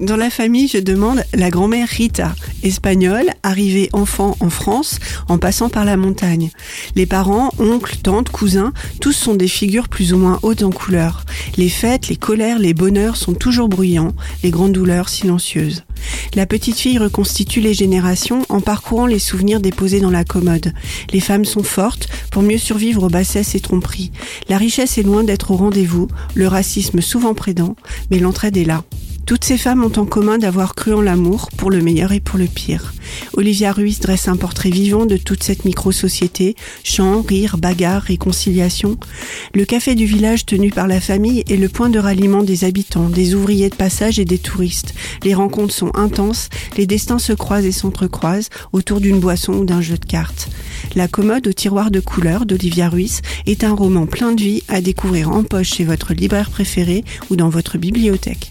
Dans la famille, je demande la grand-mère Rita, espagnole, arrivée enfant en France en passant par la montagne. Les parents, oncles, tantes, cousins, tous sont des figures plus ou moins hautes en couleur. Les fêtes, les colères, les bonheurs sont toujours bruyants, les grandes douleurs silencieuses. La petite fille reconstitue les générations en parcourant les souvenirs déposés dans la commode. Les femmes sont fortes pour mieux survivre aux bassesses et tromperies. La richesse est loin d'être au rendez-vous, le racisme souvent prédent, mais l'entraide est là. Toutes ces femmes ont en commun d'avoir cru en l'amour, pour le meilleur et pour le pire. Olivia Ruiz dresse un portrait vivant de toute cette micro-société, chants, rires, bagarres, réconciliation. Le café du village tenu par la famille est le point de ralliement des habitants, des ouvriers de passage et des touristes. Les rencontres sont intenses, les destins se croisent et s'entrecroisent autour d'une boisson ou d'un jeu de cartes. La commode au tiroir de couleurs d'Olivia Ruiz est un roman plein de vie à découvrir en poche chez votre libraire préféré ou dans votre bibliothèque.